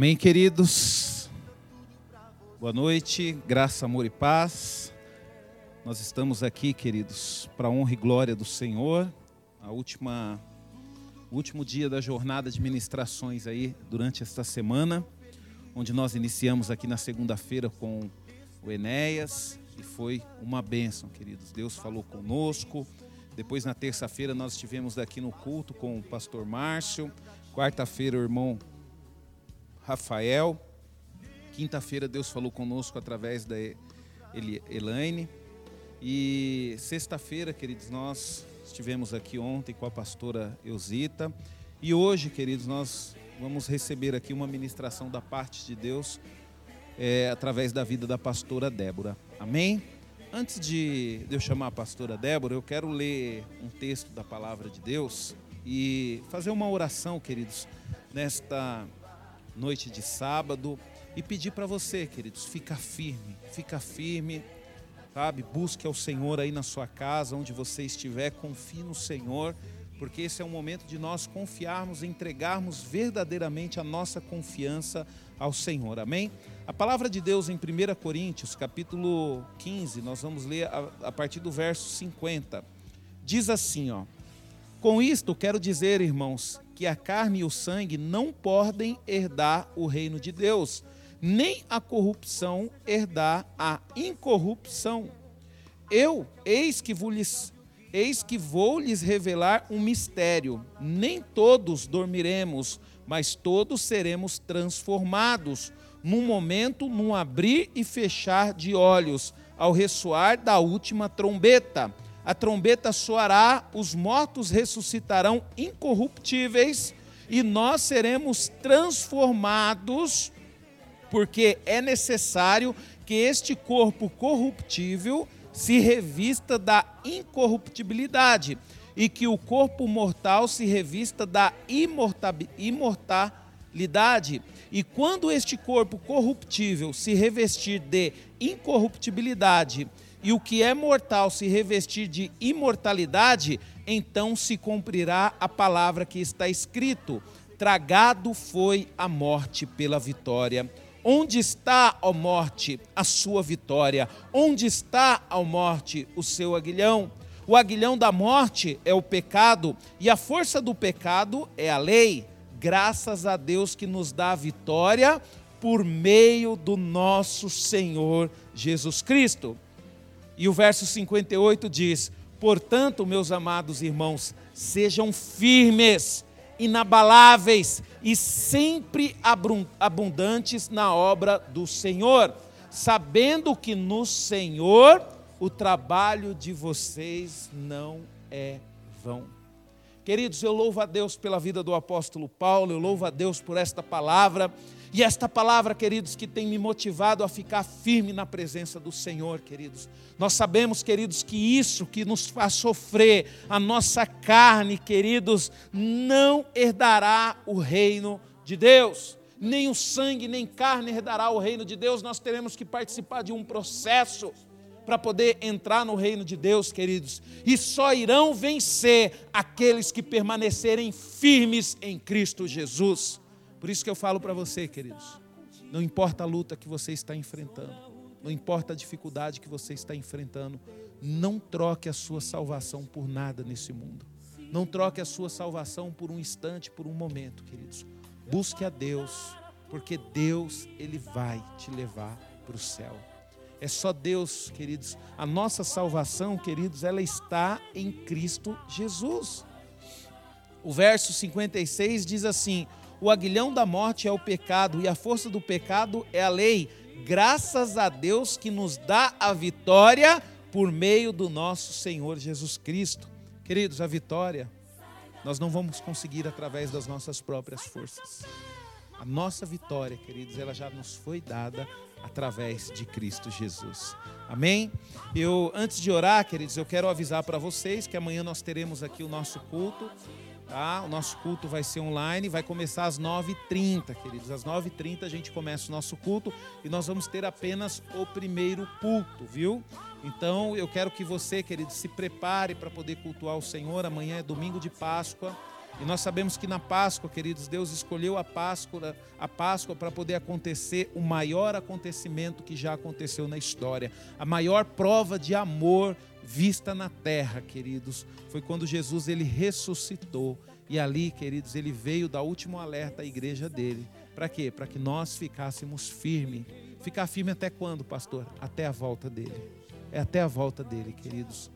Amém, queridos? Boa noite, graça, amor e paz. Nós estamos aqui, queridos, para a honra e glória do Senhor. A última, o último dia da jornada de ministrações aí durante esta semana, onde nós iniciamos aqui na segunda-feira com o Enéas e foi uma bênção, queridos. Deus falou conosco. Depois na terça-feira nós estivemos aqui no culto com o pastor Márcio. Quarta-feira o irmão Rafael. Quinta-feira Deus falou conosco através da Elaine. E sexta-feira, queridos, nós estivemos aqui ontem com a pastora Eusita. E hoje, queridos, nós vamos receber aqui uma ministração da parte de Deus é, através da vida da pastora Débora. Amém? Antes de eu chamar a pastora Débora, eu quero ler um texto da palavra de Deus e fazer uma oração, queridos, nesta noite de sábado e pedir para você, queridos, fica firme, fica firme, sabe? Busque ao Senhor aí na sua casa, onde você estiver, confie no Senhor, porque esse é o momento de nós confiarmos, entregarmos verdadeiramente a nossa confiança ao Senhor. Amém? A palavra de Deus em 1 Coríntios, capítulo 15, nós vamos ler a, a partir do verso 50. Diz assim, ó: Com isto quero dizer, irmãos, que a carne e o sangue não podem herdar o reino de Deus, nem a corrupção herdar a incorrupção. Eu, eis que vos eis que vou lhes revelar um mistério. Nem todos dormiremos, mas todos seremos transformados, num momento, num abrir e fechar de olhos, ao ressoar da última trombeta a trombeta soará, os mortos ressuscitarão incorruptíveis e nós seremos transformados, porque é necessário que este corpo corruptível se revista da incorruptibilidade e que o corpo mortal se revista da imortalidade. E quando este corpo corruptível se revestir de incorruptibilidade, e o que é mortal se revestir de imortalidade, então se cumprirá a palavra que está escrito: tragado foi a morte pela vitória. Onde está, ó morte, a sua vitória? Onde está, ó morte, o seu aguilhão? O aguilhão da morte é o pecado, e a força do pecado é a lei. Graças a Deus que nos dá a vitória por meio do nosso Senhor Jesus Cristo. E o verso 58 diz: Portanto, meus amados irmãos, sejam firmes, inabaláveis e sempre abundantes na obra do Senhor, sabendo que no Senhor o trabalho de vocês não é vão. Queridos, eu louvo a Deus pela vida do apóstolo Paulo, eu louvo a Deus por esta palavra. E esta palavra, queridos, que tem me motivado a ficar firme na presença do Senhor, queridos. Nós sabemos, queridos, que isso que nos faz sofrer, a nossa carne, queridos, não herdará o reino de Deus. Nem o sangue, nem carne herdará o reino de Deus. Nós teremos que participar de um processo para poder entrar no reino de Deus, queridos. E só irão vencer aqueles que permanecerem firmes em Cristo Jesus. Por isso que eu falo para você, queridos, não importa a luta que você está enfrentando, não importa a dificuldade que você está enfrentando, não troque a sua salvação por nada nesse mundo. Não troque a sua salvação por um instante, por um momento, queridos. Busque a Deus, porque Deus ele vai te levar para o céu. É só Deus, queridos. A nossa salvação, queridos, ela está em Cristo Jesus. O verso 56 diz assim: o aguilhão da morte é o pecado e a força do pecado é a lei. Graças a Deus que nos dá a vitória por meio do nosso Senhor Jesus Cristo. Queridos, a vitória nós não vamos conseguir através das nossas próprias forças. A nossa vitória, queridos, ela já nos foi dada através de Cristo Jesus. Amém? Eu antes de orar, queridos, eu quero avisar para vocês que amanhã nós teremos aqui o nosso culto Tá? O nosso culto vai ser online, vai começar às 9h30, queridos. Às 9h30 a gente começa o nosso culto e nós vamos ter apenas o primeiro culto, viu? Então eu quero que você, querido, se prepare para poder cultuar o Senhor. Amanhã é domingo de Páscoa E nós sabemos que na Páscoa, queridos, Deus escolheu a Páscoa, a Páscoa para poder acontecer o maior acontecimento que já aconteceu na história, a maior prova de amor vista na terra, queridos, foi quando Jesus ele ressuscitou. E ali, queridos, ele veio dar último alerta à igreja dele. Para quê? Para que nós ficássemos firmes. Ficar firme até quando, pastor? Até a volta dele. É até a volta dele, queridos.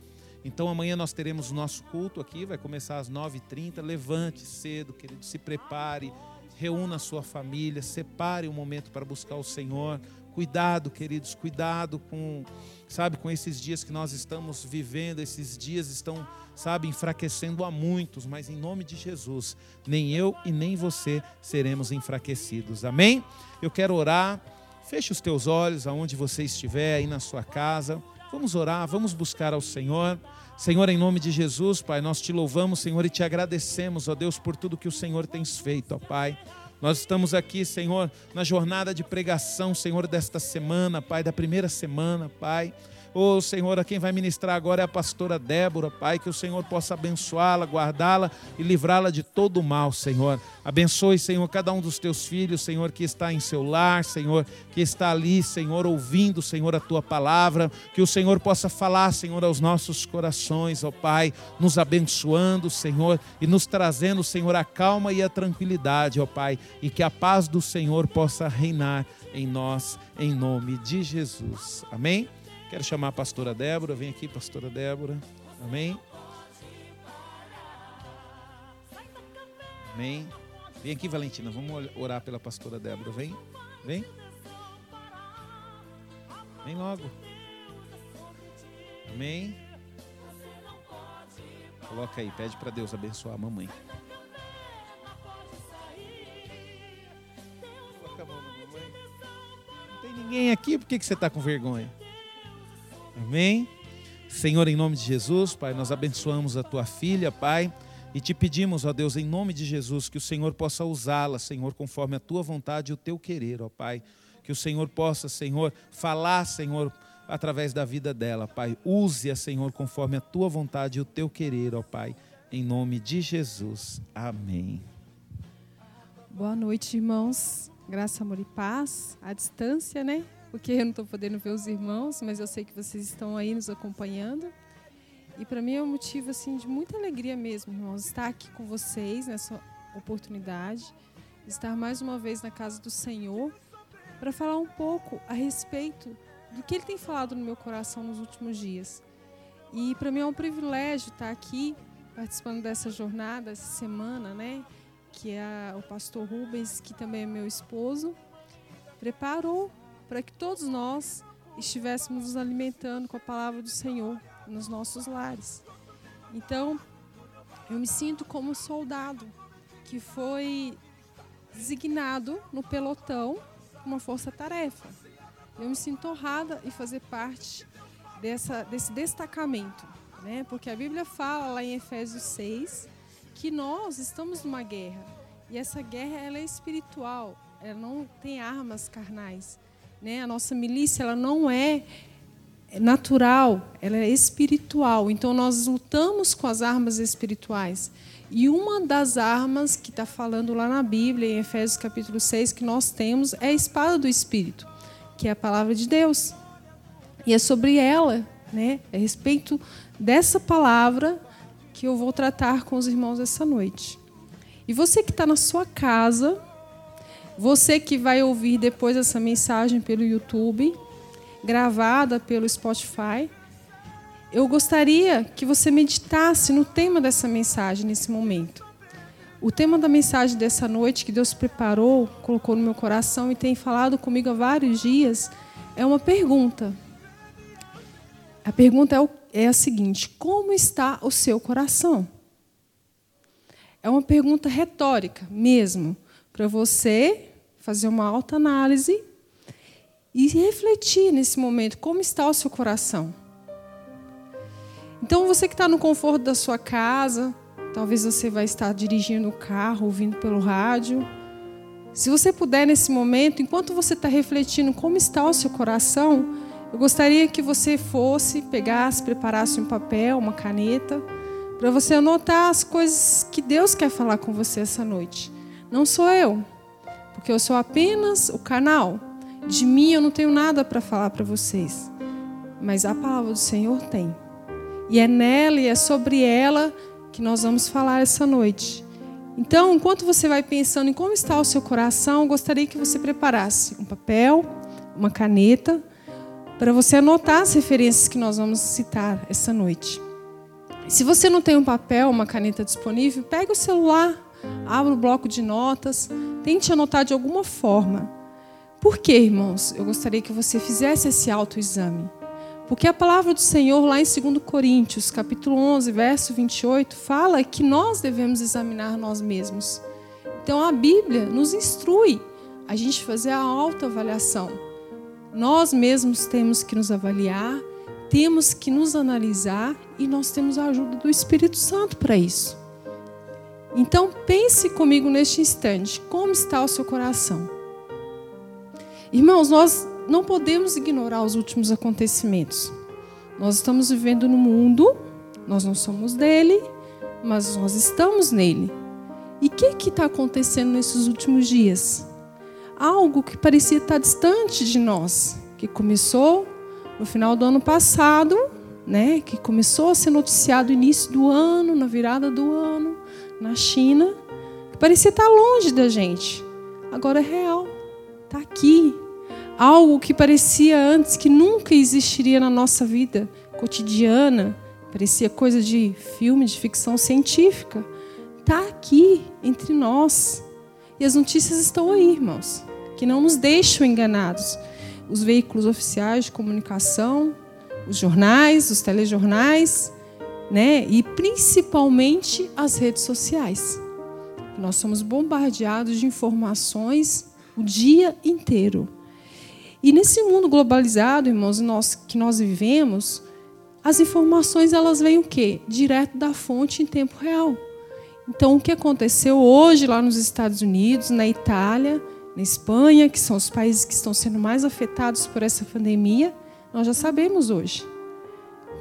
Então amanhã nós teremos o nosso culto aqui, vai começar às 9h30. Levante cedo, querido, se prepare, reúna a sua família, separe um momento para buscar o Senhor. Cuidado, queridos, cuidado com, sabe, com esses dias que nós estamos vivendo, esses dias estão, sabe, enfraquecendo a muitos, mas em nome de Jesus, nem eu e nem você seremos enfraquecidos. Amém? Eu quero orar. Feche os teus olhos aonde você estiver, aí na sua casa. Vamos orar, vamos buscar ao Senhor. Senhor, em nome de Jesus, Pai, nós te louvamos, Senhor, e te agradecemos, ó Deus, por tudo que o Senhor tens feito, ó Pai. Nós estamos aqui, Senhor, na jornada de pregação, Senhor, desta semana, Pai, da primeira semana, Pai. Oh, Senhor, a quem vai ministrar agora é a pastora Débora, Pai, que o Senhor possa abençoá-la, guardá-la e livrá-la de todo o mal, Senhor. Abençoe, Senhor, cada um dos teus filhos, Senhor, que está em seu lar, Senhor, que está ali, Senhor, ouvindo, Senhor, a tua palavra. Que o Senhor possa falar, Senhor, aos nossos corações, ó Pai, nos abençoando, Senhor, e nos trazendo, Senhor, a calma e a tranquilidade, ó Pai, e que a paz do Senhor possa reinar em nós, em nome de Jesus. Amém? Quero chamar a pastora Débora. Vem aqui, pastora Débora. Amém. Amém. Vem aqui, Valentina. Vamos orar pela pastora Débora. Vem. Vem. Vem logo. Amém. Coloca aí, pede para Deus abençoar a mamãe. Coloca a mão na mamãe. Não tem ninguém aqui, por que, que você está com vergonha? Amém? Senhor, em nome de Jesus, Pai, nós abençoamos a tua filha, Pai, e te pedimos, ó Deus, em nome de Jesus, que o Senhor possa usá-la, Senhor, conforme a tua vontade e o teu querer, ó Pai. Que o Senhor possa, Senhor, falar, Senhor, através da vida dela, Pai. Use-a, Senhor, conforme a tua vontade e o teu querer, ó Pai. Em nome de Jesus. Amém. Boa noite, irmãos. Graça, amor e paz. À distância, né? Porque eu não estou podendo ver os irmãos, mas eu sei que vocês estão aí nos acompanhando. E para mim é um motivo assim de muita alegria mesmo, irmãos, estar aqui com vocês nessa oportunidade, estar mais uma vez na casa do Senhor para falar um pouco a respeito do que Ele tem falado no meu coração nos últimos dias. E para mim é um privilégio estar aqui participando dessa jornada, essa semana, né? Que é o pastor Rubens, que também é meu esposo, preparou para que todos nós estivéssemos nos alimentando com a palavra do Senhor nos nossos lares. Então, eu me sinto como um soldado que foi designado no pelotão uma força-tarefa. Eu me sinto honrada em fazer parte dessa, desse destacamento, né? porque a Bíblia fala lá em Efésios 6 que nós estamos numa guerra e essa guerra ela é espiritual, ela não tem armas carnais, né? A nossa milícia ela não é natural, ela é espiritual. Então nós lutamos com as armas espirituais. E uma das armas que está falando lá na Bíblia, em Efésios capítulo 6, que nós temos é a espada do Espírito, que é a palavra de Deus. E é sobre ela, né, a respeito dessa palavra, que eu vou tratar com os irmãos essa noite. E você que está na sua casa, você que vai ouvir depois essa mensagem pelo YouTube, gravada pelo Spotify, eu gostaria que você meditasse no tema dessa mensagem nesse momento. O tema da mensagem dessa noite que Deus preparou, colocou no meu coração e tem falado comigo há vários dias, é uma pergunta. A pergunta é, é a seguinte: como está o seu coração? É uma pergunta retórica mesmo para você fazer uma alta análise e refletir nesse momento como está o seu coração. Então, você que está no conforto da sua casa, talvez você vai estar dirigindo o carro, ouvindo pelo rádio. Se você puder nesse momento, enquanto você está refletindo como está o seu coração, eu gostaria que você fosse, pegasse, preparasse um papel, uma caneta, para você anotar as coisas que Deus quer falar com você essa noite. Não sou eu, porque eu sou apenas o canal. De mim eu não tenho nada para falar para vocês, mas a palavra do Senhor tem. E é nela e é sobre ela que nós vamos falar essa noite. Então, enquanto você vai pensando em como está o seu coração, eu gostaria que você preparasse um papel, uma caneta, para você anotar as referências que nós vamos citar essa noite. Se você não tem um papel, uma caneta disponível, pegue o celular, abra o bloco de notas, tente anotar de alguma forma. Por quê, irmãos? Eu gostaria que você fizesse esse autoexame. Porque a palavra do Senhor, lá em 2 Coríntios, capítulo 11, verso 28, fala que nós devemos examinar nós mesmos. Então a Bíblia nos instrui a gente fazer a autoavaliação. Nós mesmos temos que nos avaliar, temos que nos analisar e nós temos a ajuda do Espírito Santo para isso. Então pense comigo neste instante, como está o seu coração? Irmãos, nós não podemos ignorar os últimos acontecimentos. Nós estamos vivendo no mundo, nós não somos dele, mas nós estamos nele. E o que está acontecendo nesses últimos dias? algo que parecia estar distante de nós, que começou no final do ano passado, né, que começou a ser noticiado no início do ano, na virada do ano, na China, que parecia estar longe da gente. Agora é real, está aqui. Algo que parecia antes que nunca existiria na nossa vida cotidiana, parecia coisa de filme, de ficção científica, está aqui entre nós. E as notícias estão aí, irmãos, que não nos deixam enganados. Os veículos oficiais de comunicação, os jornais, os telejornais, né? E principalmente as redes sociais. Nós somos bombardeados de informações o dia inteiro. E nesse mundo globalizado, irmãos, nós, que nós vivemos, as informações elas vêm o quê? Direto da fonte em tempo real. Então, o que aconteceu hoje lá nos Estados Unidos, na Itália, na Espanha, que são os países que estão sendo mais afetados por essa pandemia, nós já sabemos hoje.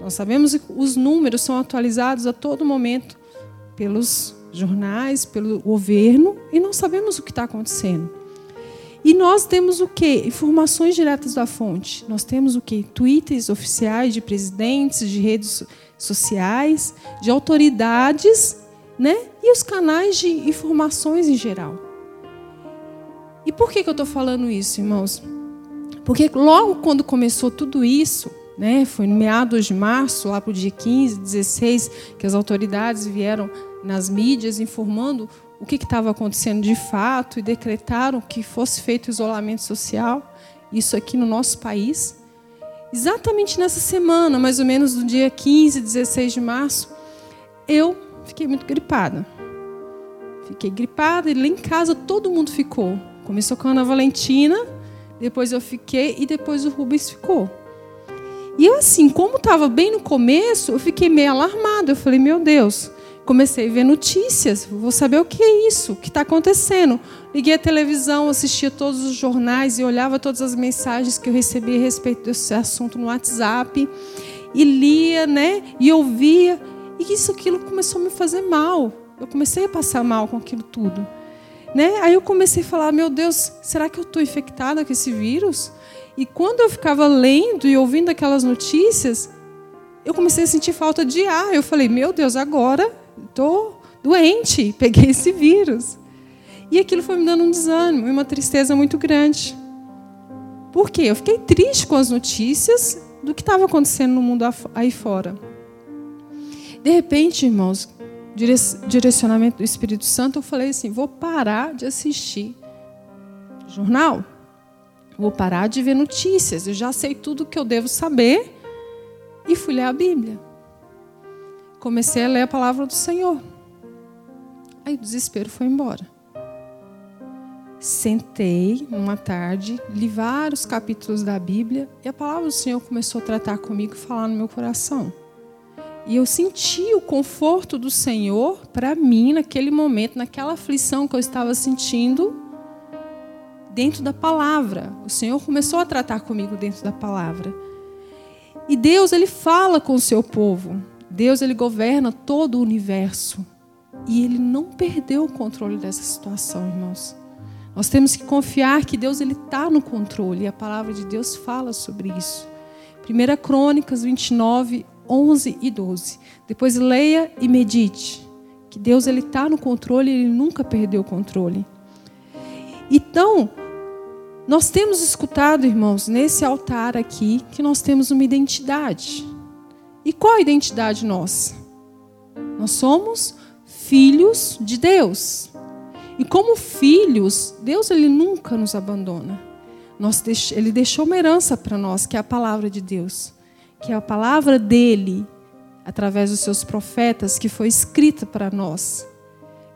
Nós sabemos que os números são atualizados a todo momento pelos jornais, pelo governo, e nós sabemos o que está acontecendo. E nós temos o quê? Informações diretas da fonte. Nós temos o quê? Twitters oficiais de presidentes, de redes sociais, de autoridades né? E os canais de informações em geral. E por que, que eu estou falando isso, irmãos? Porque logo quando começou tudo isso, né, foi no meados de março, lá para o dia 15, 16, que as autoridades vieram nas mídias informando o que estava acontecendo de fato e decretaram que fosse feito isolamento social, isso aqui no nosso país. Exatamente nessa semana, mais ou menos do dia 15, 16 de março, eu fiquei muito gripada. Fiquei gripada e lá em casa todo mundo ficou. Começou com a Ana Valentina, depois eu fiquei e depois o Rubens ficou. E eu, assim, como estava bem no começo, eu fiquei meio alarmada. Eu falei, meu Deus. Comecei a ver notícias, vou saber o que é isso, o que está acontecendo. Liguei a televisão, assistia todos os jornais e olhava todas as mensagens que eu recebia a respeito desse assunto no WhatsApp. E lia, né? E ouvia. E isso aquilo começou a me fazer mal. Eu comecei a passar mal com aquilo tudo. Né? Aí eu comecei a falar: meu Deus, será que eu estou infectada com esse vírus? E quando eu ficava lendo e ouvindo aquelas notícias, eu comecei a sentir falta de ar. Eu falei: meu Deus, agora estou doente, peguei esse vírus. E aquilo foi me dando um desânimo e uma tristeza muito grande. Por quê? Eu fiquei triste com as notícias do que estava acontecendo no mundo aí fora. De repente, irmãos, direcionamento do Espírito Santo, eu falei assim: vou parar de assistir jornal, vou parar de ver notícias, eu já sei tudo o que eu devo saber, e fui ler a Bíblia. Comecei a ler a palavra do Senhor. Aí o desespero foi embora. Sentei numa tarde, li vários capítulos da Bíblia, e a palavra do Senhor começou a tratar comigo e falar no meu coração. E eu senti o conforto do Senhor para mim naquele momento, naquela aflição que eu estava sentindo, dentro da palavra. O Senhor começou a tratar comigo dentro da palavra. E Deus, ele fala com o seu povo. Deus ele governa todo o universo e ele não perdeu o controle dessa situação, irmãos. Nós temos que confiar que Deus ele está no controle e a palavra de Deus fala sobre isso. 1 Crônicas 29, 11 e 12. Depois leia e medite que Deus ele está no controle ele nunca perdeu o controle. Então, nós temos escutado, irmãos, nesse altar aqui, que nós temos uma identidade. E qual a identidade nossa? Nós somos filhos de Deus. E como filhos, Deus ele nunca nos abandona. Nós ele deixou uma herança para nós, que é a palavra de Deus, que é a palavra dele, através dos seus profetas, que foi escrita para nós.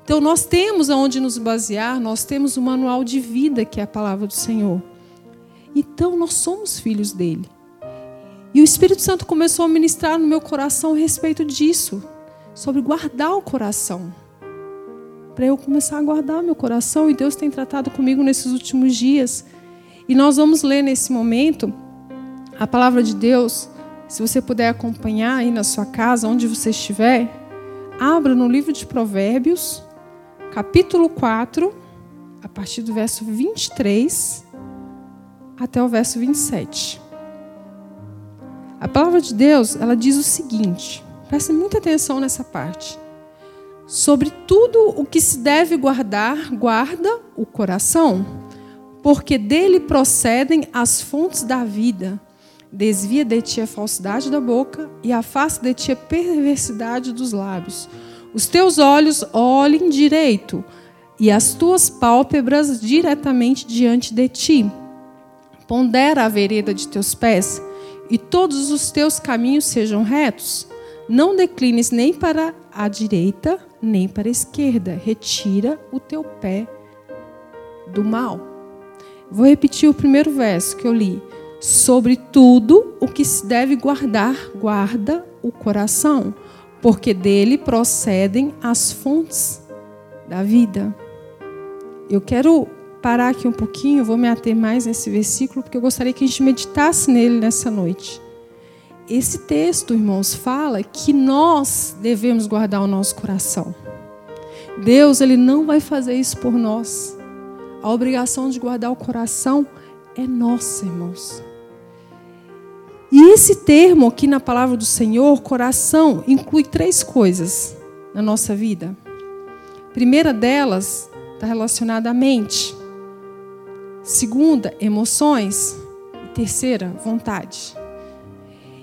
Então nós temos aonde nos basear, nós temos o manual de vida, que é a palavra do Senhor. Então nós somos filhos dele. E o Espírito Santo começou a ministrar no meu coração a respeito disso, sobre guardar o coração para eu começar a guardar meu coração. E Deus tem tratado comigo nesses últimos dias. E nós vamos ler nesse momento a palavra de Deus. Se você puder acompanhar aí na sua casa, onde você estiver, abra no livro de Provérbios, capítulo 4, a partir do verso 23 até o verso 27. A palavra de Deus, ela diz o seguinte: preste muita atenção nessa parte. Sobre tudo o que se deve guardar, guarda o coração, porque dele procedem as fontes da vida. Desvia de ti a falsidade da boca e afasta de ti a perversidade dos lábios. Os teus olhos olhem direito e as tuas pálpebras diretamente diante de ti. Pondera a vereda de teus pés e todos os teus caminhos sejam retos. Não declines nem para a direita nem para a esquerda. Retira o teu pé do mal. Vou repetir o primeiro verso que eu li. Sobre tudo o que se deve guardar, guarda o coração, porque dele procedem as fontes da vida. Eu quero parar aqui um pouquinho, vou me ater mais nesse versículo, porque eu gostaria que a gente meditasse nele nessa noite. Esse texto, irmãos, fala que nós devemos guardar o nosso coração. Deus, ele não vai fazer isso por nós. A obrigação de guardar o coração é nossa, irmãos. E esse termo aqui na palavra do Senhor, coração, inclui três coisas na nossa vida. A primeira delas está relacionada à mente. Segunda, emoções. E terceira, vontade.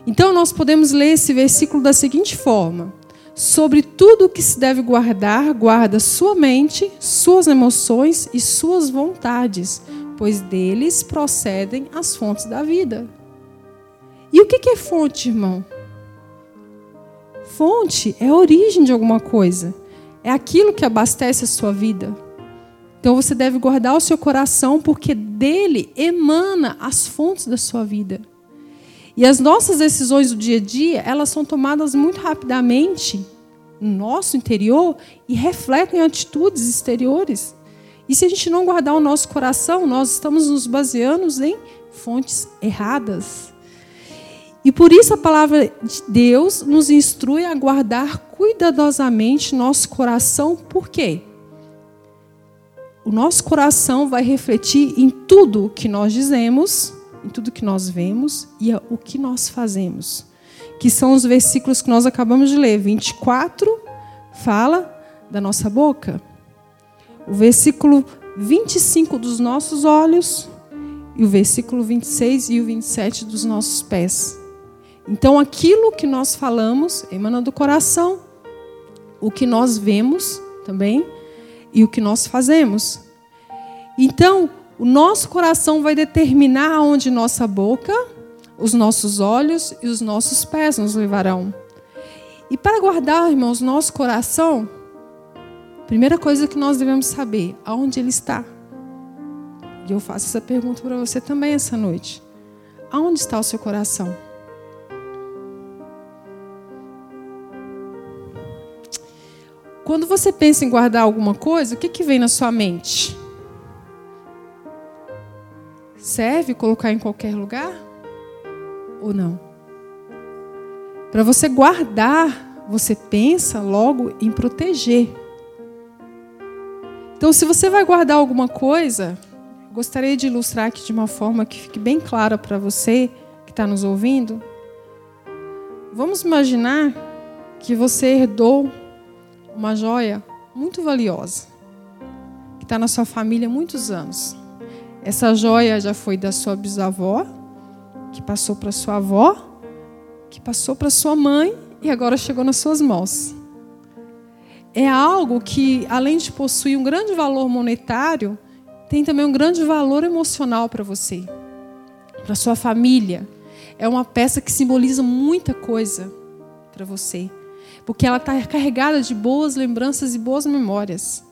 Então nós podemos ler esse versículo da seguinte forma: Sobre tudo o que se deve guardar, guarda sua mente, suas emoções e suas vontades, pois deles procedem as fontes da vida. E o que é fonte, irmão? Fonte é a origem de alguma coisa. É aquilo que abastece a sua vida. Então você deve guardar o seu coração, porque dele emana as fontes da sua vida. E as nossas decisões do dia a dia, elas são tomadas muito rapidamente no nosso interior e refletem atitudes exteriores. E se a gente não guardar o nosso coração, nós estamos nos baseando em fontes erradas. E por isso a palavra de Deus nos instrui a guardar cuidadosamente nosso coração, por quê? O nosso coração vai refletir em tudo o que nós dizemos em tudo que nós vemos e o que nós fazemos. Que são os versículos que nós acabamos de ler. 24 fala da nossa boca. O versículo 25 dos nossos olhos e o versículo 26 e o 27 dos nossos pés. Então, aquilo que nós falamos emana do coração, o que nós vemos também e o que nós fazemos. Então, o nosso coração vai determinar aonde nossa boca, os nossos olhos e os nossos pés nos levarão. E para guardar, irmãos, nosso coração, primeira coisa que nós devemos saber, aonde ele está. E eu faço essa pergunta para você também essa noite. Aonde está o seu coração? Quando você pensa em guardar alguma coisa, o que, que vem na sua mente? serve colocar em qualquer lugar? Ou não? Para você guardar você pensa logo em proteger. Então, se você vai guardar alguma coisa, gostaria de ilustrar aqui de uma forma que fique bem clara para você que está nos ouvindo. Vamos imaginar que você herdou uma joia muito valiosa, que está na sua família há muitos anos. Essa joia já foi da sua bisavó, que passou para sua avó, que passou para sua mãe e agora chegou nas suas mãos. É algo que, além de possuir um grande valor monetário, tem também um grande valor emocional para você, para sua família. É uma peça que simboliza muita coisa para você, porque ela está carregada de boas lembranças e boas memórias.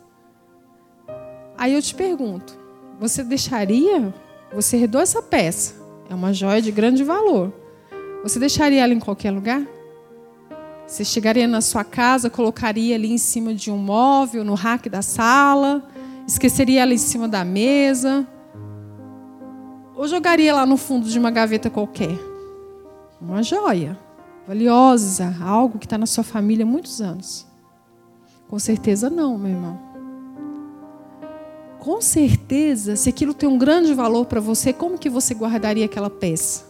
Aí eu te pergunto: você deixaria? Você herdou essa peça, é uma joia de grande valor. Você deixaria ela em qualquer lugar? Você chegaria na sua casa, colocaria ali em cima de um móvel, no rack da sala, esqueceria ela em cima da mesa, ou jogaria lá no fundo de uma gaveta qualquer? Uma joia valiosa, algo que está na sua família há muitos anos. Com certeza não, meu irmão. Com certeza, se aquilo tem um grande valor para você, como que você guardaria aquela peça?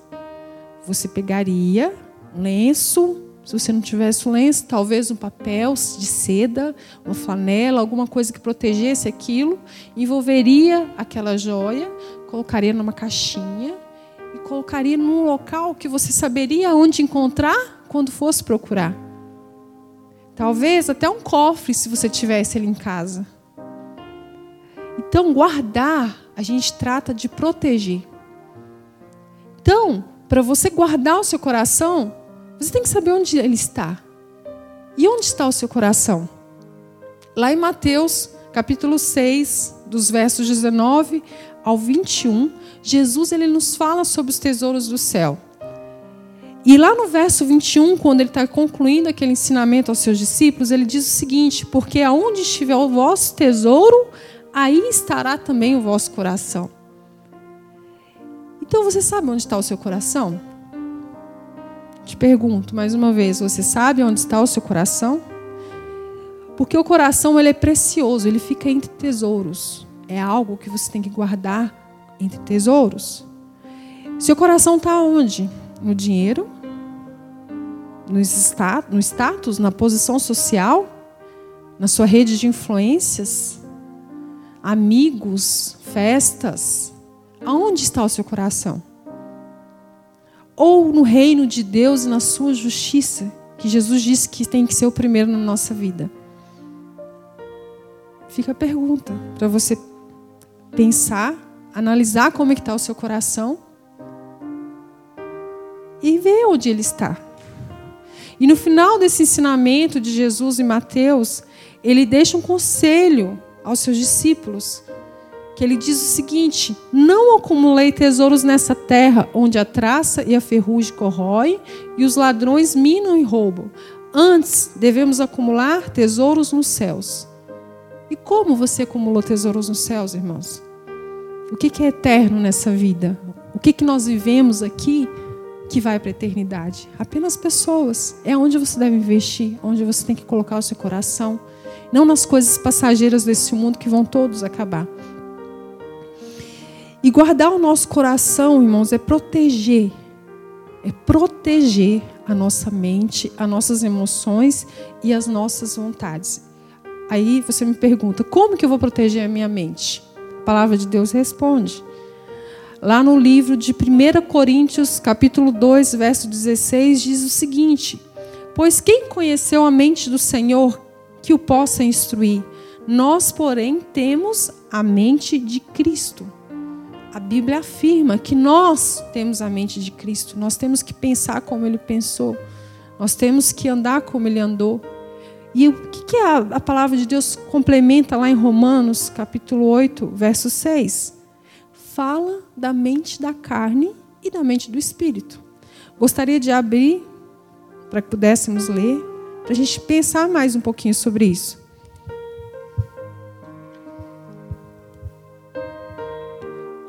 Você pegaria um lenço, se você não tivesse um lenço, talvez um papel de seda, uma flanela, alguma coisa que protegesse aquilo, envolveria aquela joia, colocaria numa caixinha colocaria num local que você saberia onde encontrar quando fosse procurar. Talvez até um cofre, se você tivesse ele em casa. Então, guardar, a gente trata de proteger. Então, para você guardar o seu coração, você tem que saber onde ele está. E onde está o seu coração? Lá em Mateus, capítulo 6, dos versos 19 ao 21, Jesus ele nos fala sobre os tesouros do céu. E lá no verso 21, quando ele está concluindo aquele ensinamento aos seus discípulos, ele diz o seguinte: Porque aonde estiver o vosso tesouro, aí estará também o vosso coração. Então você sabe onde está o seu coração? Te pergunto mais uma vez, você sabe onde está o seu coração? Porque o coração ele é precioso, ele fica entre tesouros. É algo que você tem que guardar entre tesouros. Seu coração está onde? No dinheiro? No status, na posição social? Na sua rede de influências? Amigos? Festas? Aonde está o seu coração? ou no reino de Deus e na sua justiça, que Jesus disse que tem que ser o primeiro na nossa vida? Fica a pergunta para você pensar, analisar como é está o seu coração e ver onde ele está. E no final desse ensinamento de Jesus em Mateus, ele deixa um conselho aos seus discípulos que ele diz o seguinte: Não acumulei tesouros nessa terra, onde a traça e a ferrugem corroem e os ladrões minam e roubam. Antes, devemos acumular tesouros nos céus. E como você acumulou tesouros nos céus, irmãos? O que é eterno nessa vida? O que nós vivemos aqui que vai para a eternidade? Apenas pessoas. É onde você deve investir, onde você tem que colocar o seu coração. Não nas coisas passageiras desse mundo que vão todos acabar. E guardar o nosso coração, irmãos, é proteger. É proteger a nossa mente, as nossas emoções e as nossas vontades. Aí você me pergunta: como que eu vou proteger a minha mente? A palavra de Deus responde. Lá no livro de 1 Coríntios, capítulo 2, verso 16, diz o seguinte: Pois quem conheceu a mente do Senhor que o possa instruir? Nós, porém, temos a mente de Cristo a Bíblia afirma que nós temos a mente de Cristo, nós temos que pensar como ele pensou, nós temos que andar como ele andou. E o que, a, a palavra de Deus complementa lá em Romanos, capítulo 8, verso 6? Fala da mente da carne e da mente do espírito. Gostaria de abrir para que pudéssemos ler, para a gente pensar mais um pouquinho sobre isso.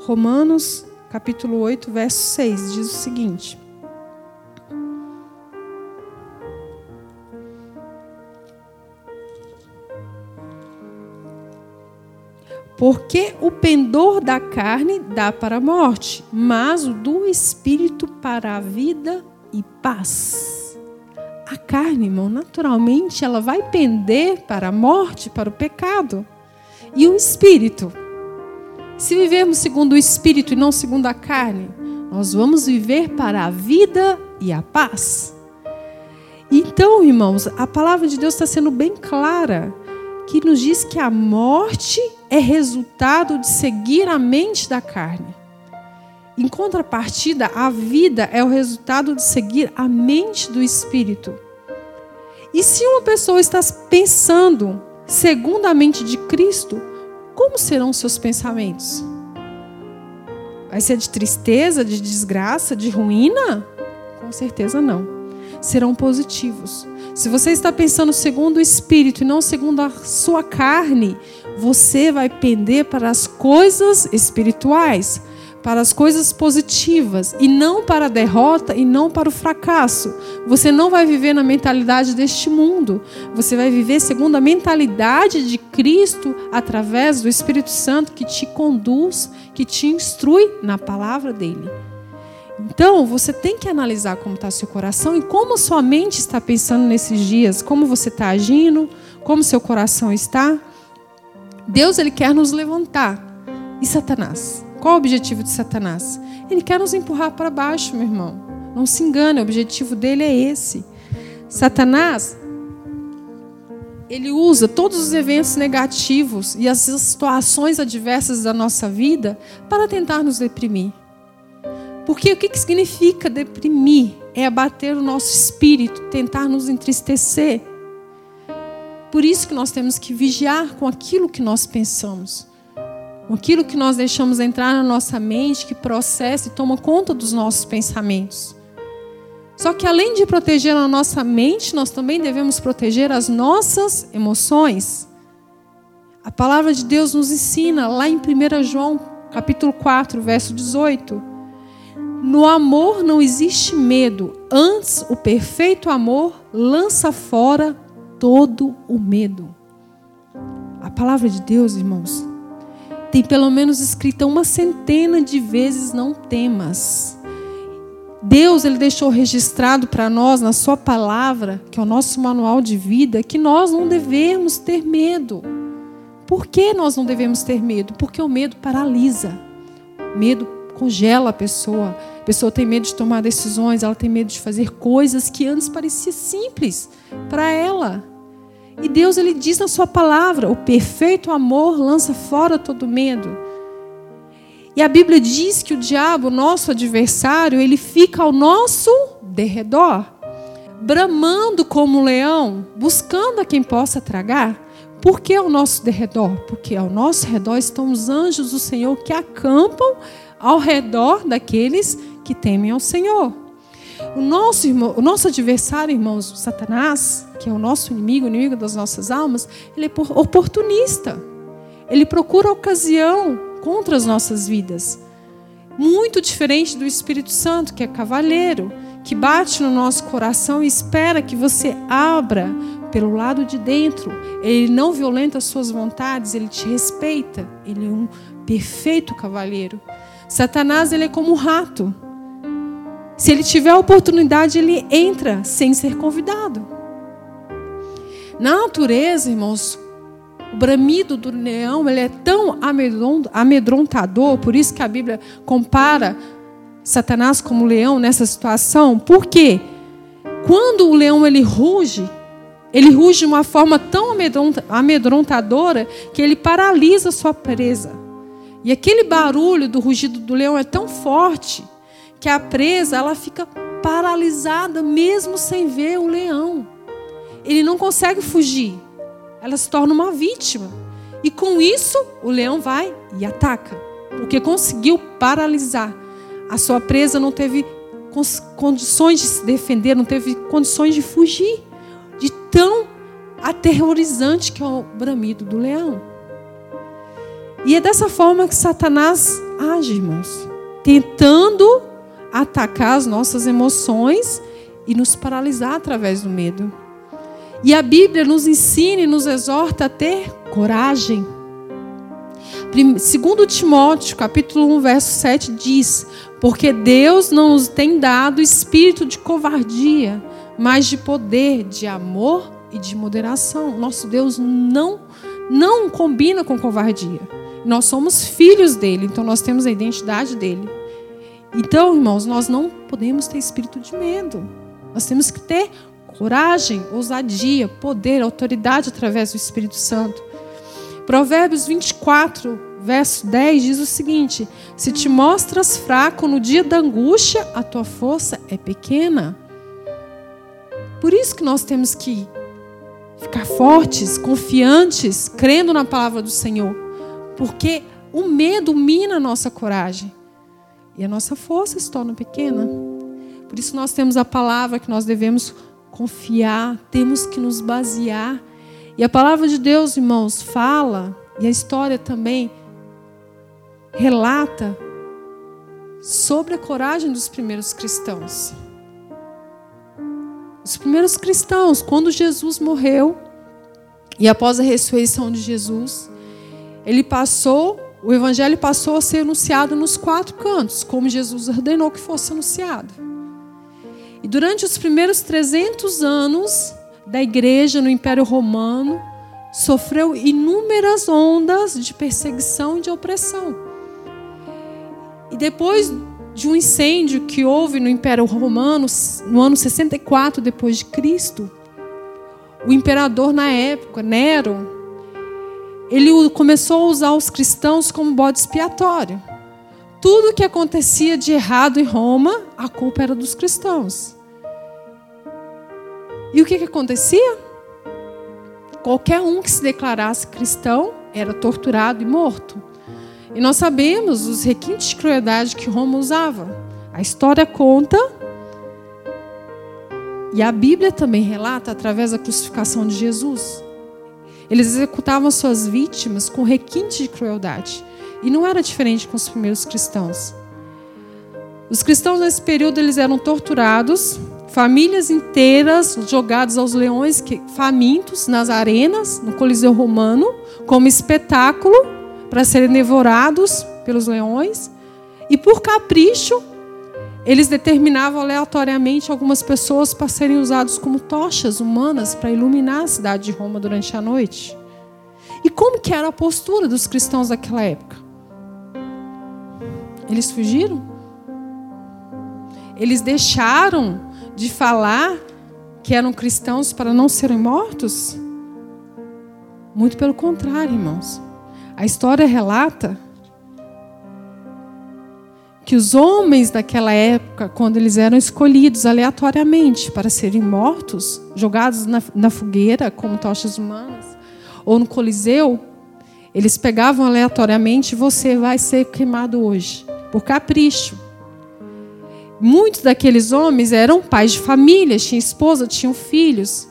Romanos, capítulo 8, verso 6, diz o seguinte: Porque o pendor da carne dá para a morte, mas o do espírito para a vida e paz. A carne, irmão, naturalmente ela vai pender para a morte, para o pecado. E o espírito? Se vivermos segundo o espírito e não segundo a carne, nós vamos viver para a vida e a paz. Então, irmãos, a palavra de Deus está sendo bem clara, que nos diz que a morte é resultado de seguir a mente da carne. Em contrapartida, a vida é o resultado de seguir a mente do espírito. E se uma pessoa está pensando segundo a mente de Cristo, como serão seus pensamentos? Vai ser de tristeza, de desgraça, de ruína? Com certeza não. Serão positivos. Se você está pensando segundo o espírito e não segundo a sua carne, você vai pender para as coisas espirituais, para as coisas positivas e não para a derrota e não para o fracasso. Você não vai viver na mentalidade deste mundo. Você vai viver segundo a mentalidade de Cristo através do Espírito Santo que te conduz, que te instrui na palavra dele. Então, você tem que analisar como está seu coração e como sua mente está pensando nesses dias, como você está agindo, como seu coração está. Deus ele quer nos levantar. E Satanás? Qual o objetivo de Satanás? Ele quer nos empurrar para baixo, meu irmão. Não se engane, o objetivo dele é esse. Satanás, ele usa todos os eventos negativos e as situações adversas da nossa vida para tentar nos deprimir. Porque o que significa deprimir? É abater o nosso espírito, tentar nos entristecer. Por isso que nós temos que vigiar com aquilo que nós pensamos. Com aquilo que nós deixamos entrar na nossa mente, que processa e toma conta dos nossos pensamentos. Só que além de proteger a nossa mente, nós também devemos proteger as nossas emoções. A palavra de Deus nos ensina lá em 1 João, capítulo 4, verso 18 no amor não existe medo, antes o perfeito amor lança fora todo o medo. A palavra de Deus, irmãos, tem pelo menos escrita uma centena de vezes não temas. Deus ele deixou registrado para nós na sua palavra, que é o nosso manual de vida, que nós não devemos ter medo. Por que nós não devemos ter medo? Porque o medo paralisa. O medo congela a pessoa. A pessoa tem medo de tomar decisões, ela tem medo de fazer coisas que antes pareciam simples para ela. E Deus ele diz na sua palavra: o perfeito amor lança fora todo medo. E a Bíblia diz que o diabo, nosso adversário, ele fica ao nosso derredor, bramando como um leão, buscando a quem possa tragar. Por que ao nosso derredor? Porque ao nosso redor estão os anjos do Senhor que acampam ao redor daqueles que temem ao Senhor. O nosso, irmão, o nosso adversário, irmãos, Satanás, que é o nosso inimigo, o inimigo das nossas almas, ele é oportunista. Ele procura ocasião contra as nossas vidas. Muito diferente do Espírito Santo, que é cavalheiro, que bate no nosso coração e espera que você abra pelo lado de dentro. Ele não violenta as suas vontades, ele te respeita. Ele é um perfeito cavalheiro. Satanás ele é como um rato. Se ele tiver a oportunidade, ele entra sem ser convidado. Na natureza, irmãos, o bramido do leão ele é tão amedrontador, por isso que a Bíblia compara Satanás como leão nessa situação, porque quando o leão ele ruge, ele ruge de uma forma tão amedrontadora que ele paralisa sua presa. E aquele barulho do rugido do leão é tão forte que a presa ela fica paralisada mesmo sem ver o leão. Ele não consegue fugir. Ela se torna uma vítima. E com isso, o leão vai e ataca, porque conseguiu paralisar. A sua presa não teve condições de se defender, não teve condições de fugir de tão aterrorizante que é o bramido do leão. E é dessa forma que Satanás age, irmãos, tentando atacar as nossas emoções e nos paralisar através do medo. E a Bíblia nos ensina e nos exorta a ter coragem. Segundo Timóteo, capítulo 1, verso 7 diz: "Porque Deus não nos tem dado espírito de covardia, mas de poder, de amor e de moderação. Nosso Deus não não combina com covardia. Nós somos filhos dele, então nós temos a identidade dele. Então, irmãos, nós não podemos ter espírito de medo. Nós temos que ter coragem, ousadia, poder, autoridade através do Espírito Santo. Provérbios 24, verso 10 diz o seguinte: Se te mostras fraco no dia da angústia, a tua força é pequena. Por isso que nós temos que ficar fortes, confiantes, crendo na palavra do Senhor. Porque o medo mina a nossa coragem. E a nossa força se torna pequena. Por isso nós temos a palavra que nós devemos confiar, temos que nos basear. E a palavra de Deus, irmãos, fala, e a história também relata sobre a coragem dos primeiros cristãos. Os primeiros cristãos, quando Jesus morreu, e após a ressurreição de Jesus, ele passou, o evangelho passou a ser anunciado nos quatro cantos, como Jesus ordenou que fosse anunciado. E durante os primeiros 300 anos da igreja no Império Romano, sofreu inúmeras ondas de perseguição e de opressão. E depois de um incêndio que houve no Império Romano no ano 64 depois de Cristo, o imperador na época, Nero, ele começou a usar os cristãos como bode expiatório. Tudo que acontecia de errado em Roma, a culpa era dos cristãos. E o que, que acontecia? Qualquer um que se declarasse cristão era torturado e morto. E nós sabemos os requintes de crueldade que Roma usava. A história conta, e a Bíblia também relata através da crucificação de Jesus. Eles executavam suas vítimas com requinte de crueldade. E não era diferente com os primeiros cristãos. Os cristãos nesse período eles eram torturados, famílias inteiras jogadas aos leões famintos nas arenas, no Coliseu Romano, como espetáculo para serem devorados pelos leões. E por capricho, eles determinavam aleatoriamente algumas pessoas para serem usados como tochas humanas para iluminar a cidade de Roma durante a noite. E como que era a postura dos cristãos daquela época? Eles fugiram? Eles deixaram de falar que eram cristãos para não serem mortos? Muito pelo contrário, irmãos. A história relata que os homens daquela época, quando eles eram escolhidos aleatoriamente para serem mortos, jogados na, na fogueira como tochas humanas, ou no Coliseu, eles pegavam aleatoriamente: você vai ser queimado hoje, por capricho. Muitos daqueles homens eram pais de família, tinham esposa, tinham filhos.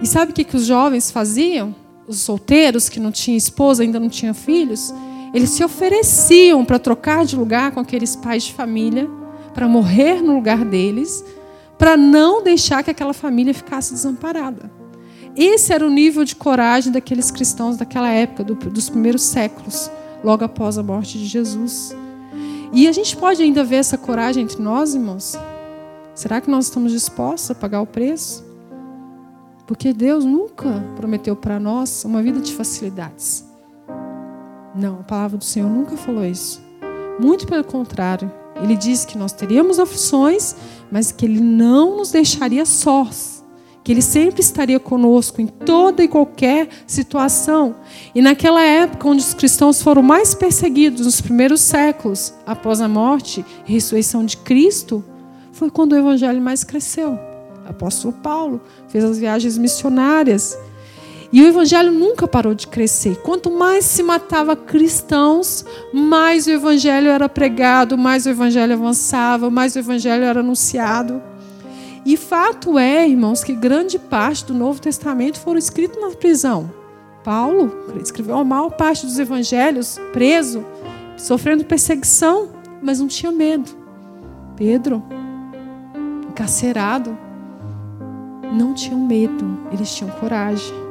E sabe o que, que os jovens faziam? os solteiros que não tinham esposa, ainda não tinham filhos, eles se ofereciam para trocar de lugar com aqueles pais de família, para morrer no lugar deles, para não deixar que aquela família ficasse desamparada. Esse era o nível de coragem daqueles cristãos daquela época, do, dos primeiros séculos, logo após a morte de Jesus. E a gente pode ainda ver essa coragem entre nós, irmãos? Será que nós estamos dispostos a pagar o preço? Porque Deus nunca prometeu para nós uma vida de facilidades. Não, a palavra do Senhor nunca falou isso. Muito pelo contrário, ele disse que nós teríamos aflições, mas que ele não nos deixaria sós. Que ele sempre estaria conosco em toda e qualquer situação. E naquela época onde os cristãos foram mais perseguidos, nos primeiros séculos, após a morte e ressurreição de Cristo, foi quando o evangelho mais cresceu apóstolo Paulo, fez as viagens missionárias. E o evangelho nunca parou de crescer. Quanto mais se matava cristãos, mais o evangelho era pregado, mais o evangelho avançava, mais o evangelho era anunciado. E fato é, irmãos, que grande parte do Novo Testamento foram escritos na prisão. Paulo escreveu a maior parte dos evangelhos preso, sofrendo perseguição, mas não tinha medo. Pedro, encarcerado, não tinham medo, eles tinham coragem.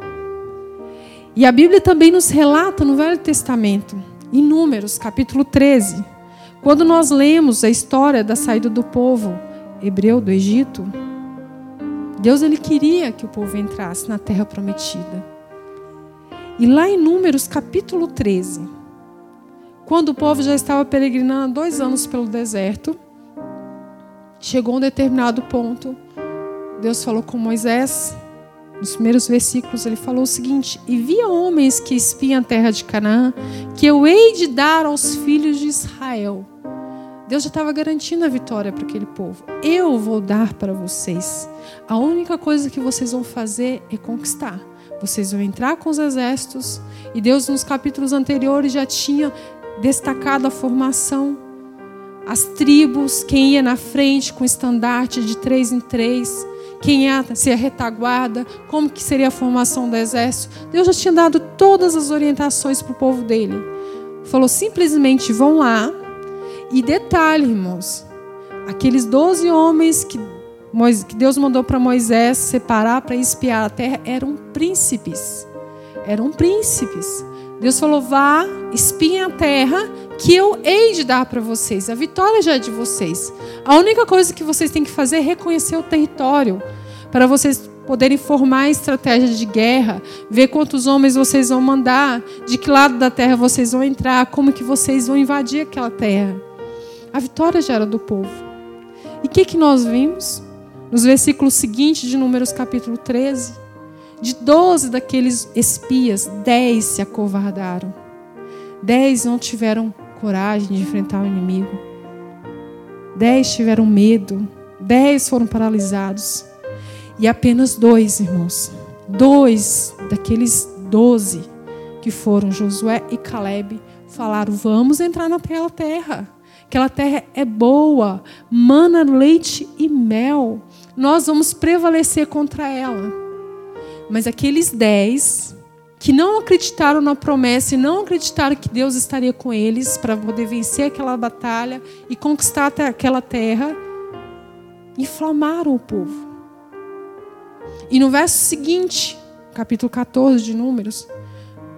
E a Bíblia também nos relata no Velho Testamento Em Números, capítulo 13, quando nós lemos a história da saída do povo hebreu do Egito, Deus ele queria que o povo entrasse na terra prometida. E lá em Números capítulo 13, quando o povo já estava peregrinando dois anos pelo deserto, chegou um determinado ponto, Deus falou com Moisés, nos primeiros versículos, ele falou o seguinte: E via homens que espiam a terra de Canaã, que eu hei de dar aos filhos de Israel. Deus já estava garantindo a vitória para aquele povo. Eu vou dar para vocês. A única coisa que vocês vão fazer é conquistar. Vocês vão entrar com os exércitos. E Deus, nos capítulos anteriores, já tinha destacado a formação. As tribos, quem ia na frente com estandarte de três em três quem ia ser a retaguarda, como que seria a formação do exército. Deus já tinha dado todas as orientações para o povo dele. Falou simplesmente: vão lá, e detalhe, irmãos, aqueles doze homens que, que Deus mandou para Moisés separar para espiar a terra eram príncipes. Eram príncipes. Deus falou: vá, espiem a terra, que eu hei de dar para vocês. A vitória já é de vocês. A única coisa que vocês têm que fazer é reconhecer o território, para vocês poderem formar estratégia de guerra, ver quantos homens vocês vão mandar, de que lado da terra vocês vão entrar, como que vocês vão invadir aquela terra. A vitória já era do povo. E o que, que nós vimos? Nos versículos seguintes de Números capítulo 13, de 12 daqueles espias, 10 se acovardaram. 10 não tiveram coragem de enfrentar o inimigo. 10 tiveram medo. 10 foram paralisados. E apenas dois, irmãos, dois daqueles 12 que foram Josué e Caleb, falaram: Vamos entrar naquela terra. Aquela terra é boa, mana leite e mel. Nós vamos prevalecer contra ela. Mas aqueles dez que não acreditaram na promessa e não acreditaram que Deus estaria com eles para poder vencer aquela batalha e conquistar aquela terra, inflamaram o povo. E no verso seguinte, capítulo 14 de Números,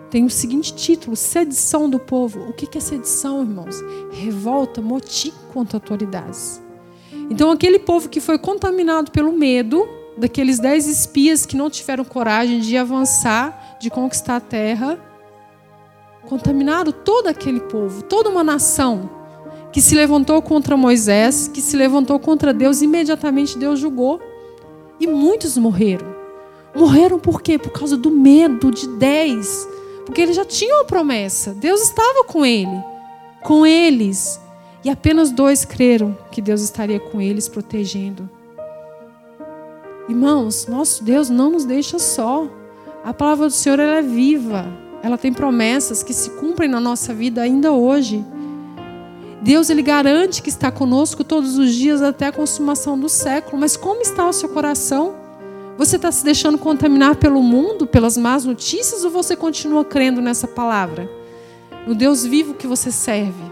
tem o seguinte título: Sedição do povo. O que é sedição, irmãos? Revolta, motim contra autoridades. Então, aquele povo que foi contaminado pelo medo, daqueles dez espias que não tiveram coragem de avançar, de conquistar a terra, contaminaram todo aquele povo, toda uma nação que se levantou contra Moisés, que se levantou contra Deus, imediatamente Deus julgou. E muitos morreram. Morreram por quê? Por causa do medo de dez porque ele já tinha uma promessa. Deus estava com ele, com eles. E apenas dois creram que Deus estaria com eles, protegendo. Irmãos, nosso Deus não nos deixa só. A palavra do Senhor é viva. Ela tem promessas que se cumprem na nossa vida ainda hoje. Deus ele garante que está conosco todos os dias até a consumação do século. Mas como está o seu coração? Você está se deixando contaminar pelo mundo, pelas más notícias, ou você continua crendo nessa palavra? No Deus vivo que você serve,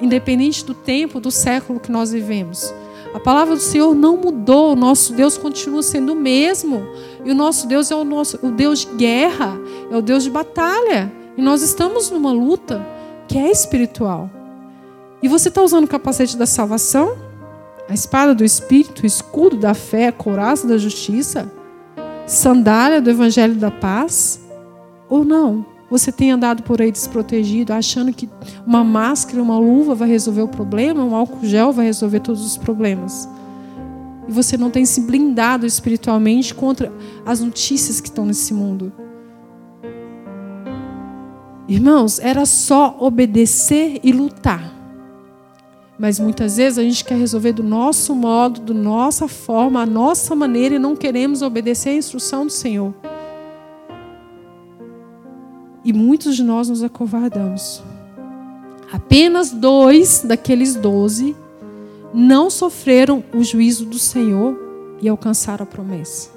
independente do tempo, do século que nós vivemos. A palavra do Senhor não mudou, o nosso Deus continua sendo o mesmo. E o nosso Deus é o, nosso, o Deus de guerra, é o Deus de batalha. E nós estamos numa luta que é espiritual. E você está usando o capacete da salvação? a espada do Espírito, o escudo da fé, a couraça da justiça, sandália do evangelho da paz? Ou não? Você tem andado por aí desprotegido, achando que uma máscara, uma luva vai resolver o problema, um álcool gel vai resolver todos os problemas. E você não tem se blindado espiritualmente contra as notícias que estão nesse mundo. Irmãos, era só obedecer e lutar. Mas muitas vezes a gente quer resolver do nosso modo, da nossa forma, a nossa maneira e não queremos obedecer a instrução do Senhor. E muitos de nós nos acovardamos. Apenas dois daqueles doze não sofreram o juízo do Senhor e alcançaram a promessa.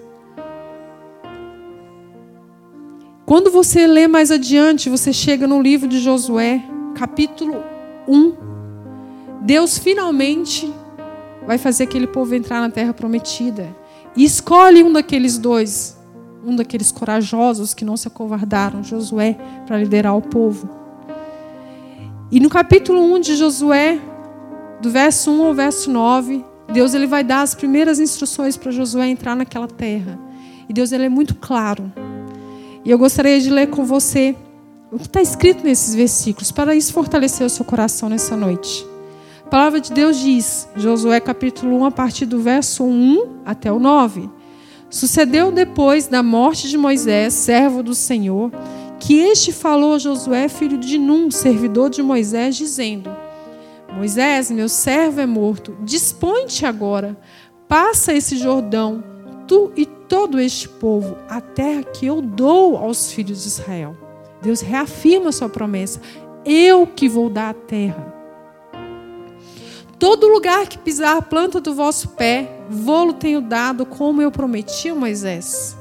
Quando você lê mais adiante, você chega no livro de Josué, capítulo 1, Deus finalmente vai fazer aquele povo entrar na terra prometida. E escolhe um daqueles dois, um daqueles corajosos que não se acovardaram, Josué, para liderar o povo. E no capítulo 1 de Josué, do verso 1 ao verso 9, Deus ele vai dar as primeiras instruções para Josué entrar naquela terra. E Deus ele é muito claro. E eu gostaria de ler com você o que está escrito nesses versículos, para isso fortalecer o seu coração nessa noite. A palavra de Deus diz, Josué capítulo 1, a partir do verso 1 até o 9. Sucedeu depois da morte de Moisés, servo do Senhor, que este falou a Josué, filho de Num, servidor de Moisés, dizendo: Moisés, meu servo é morto, dispõe-te agora, passa esse Jordão, tu e todo este povo, a terra que eu dou aos filhos de Israel. Deus reafirma sua promessa: eu que vou dar a terra. Todo lugar que pisar a planta do vosso pé, vou-lo tenho dado, como eu prometi a Moisés.